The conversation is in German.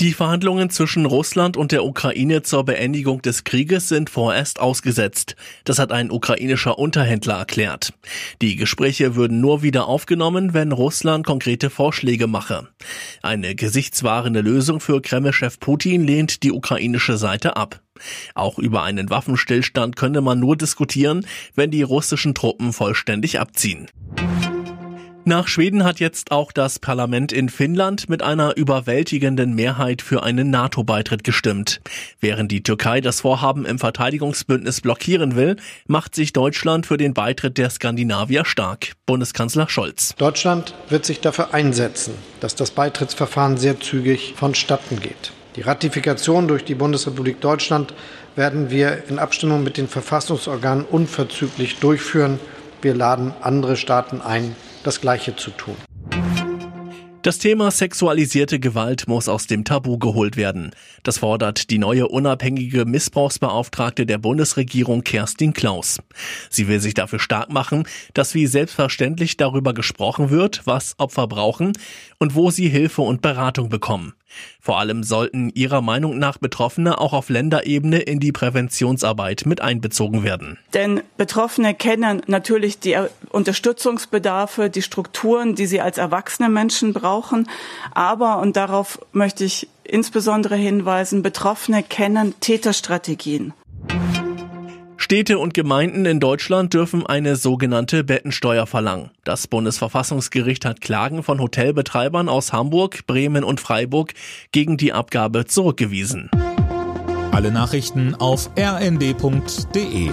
Die Verhandlungen zwischen Russland und der Ukraine zur Beendigung des Krieges sind vorerst ausgesetzt. Das hat ein ukrainischer Unterhändler erklärt. Die Gespräche würden nur wieder aufgenommen, wenn Russland konkrete Vorschläge mache. Eine gesichtswahrende Lösung für Kremlchef Putin lehnt die ukrainische Seite ab. Auch über einen Waffenstillstand könne man nur diskutieren, wenn die russischen Truppen vollständig abziehen. Nach Schweden hat jetzt auch das Parlament in Finnland mit einer überwältigenden Mehrheit für einen NATO-Beitritt gestimmt. Während die Türkei das Vorhaben im Verteidigungsbündnis blockieren will, macht sich Deutschland für den Beitritt der Skandinavier stark. Bundeskanzler Scholz. Deutschland wird sich dafür einsetzen, dass das Beitrittsverfahren sehr zügig vonstatten geht. Die Ratifikation durch die Bundesrepublik Deutschland werden wir in Abstimmung mit den Verfassungsorganen unverzüglich durchführen. Wir laden andere Staaten ein, das Gleiche zu tun. Das Thema sexualisierte Gewalt muss aus dem Tabu geholt werden. Das fordert die neue unabhängige Missbrauchsbeauftragte der Bundesregierung Kerstin Klaus. Sie will sich dafür stark machen, dass wie selbstverständlich darüber gesprochen wird, was Opfer brauchen und wo sie Hilfe und Beratung bekommen. Vor allem sollten ihrer Meinung nach Betroffene auch auf Länderebene in die Präventionsarbeit mit einbezogen werden. Denn Betroffene kennen natürlich die Unterstützungsbedarfe, die Strukturen, die sie als erwachsene Menschen brauchen. Aber, und darauf möchte ich insbesondere hinweisen, Betroffene kennen Täterstrategien. Städte und Gemeinden in Deutschland dürfen eine sogenannte Bettensteuer verlangen. Das Bundesverfassungsgericht hat Klagen von Hotelbetreibern aus Hamburg, Bremen und Freiburg gegen die Abgabe zurückgewiesen. Alle Nachrichten auf rnd.de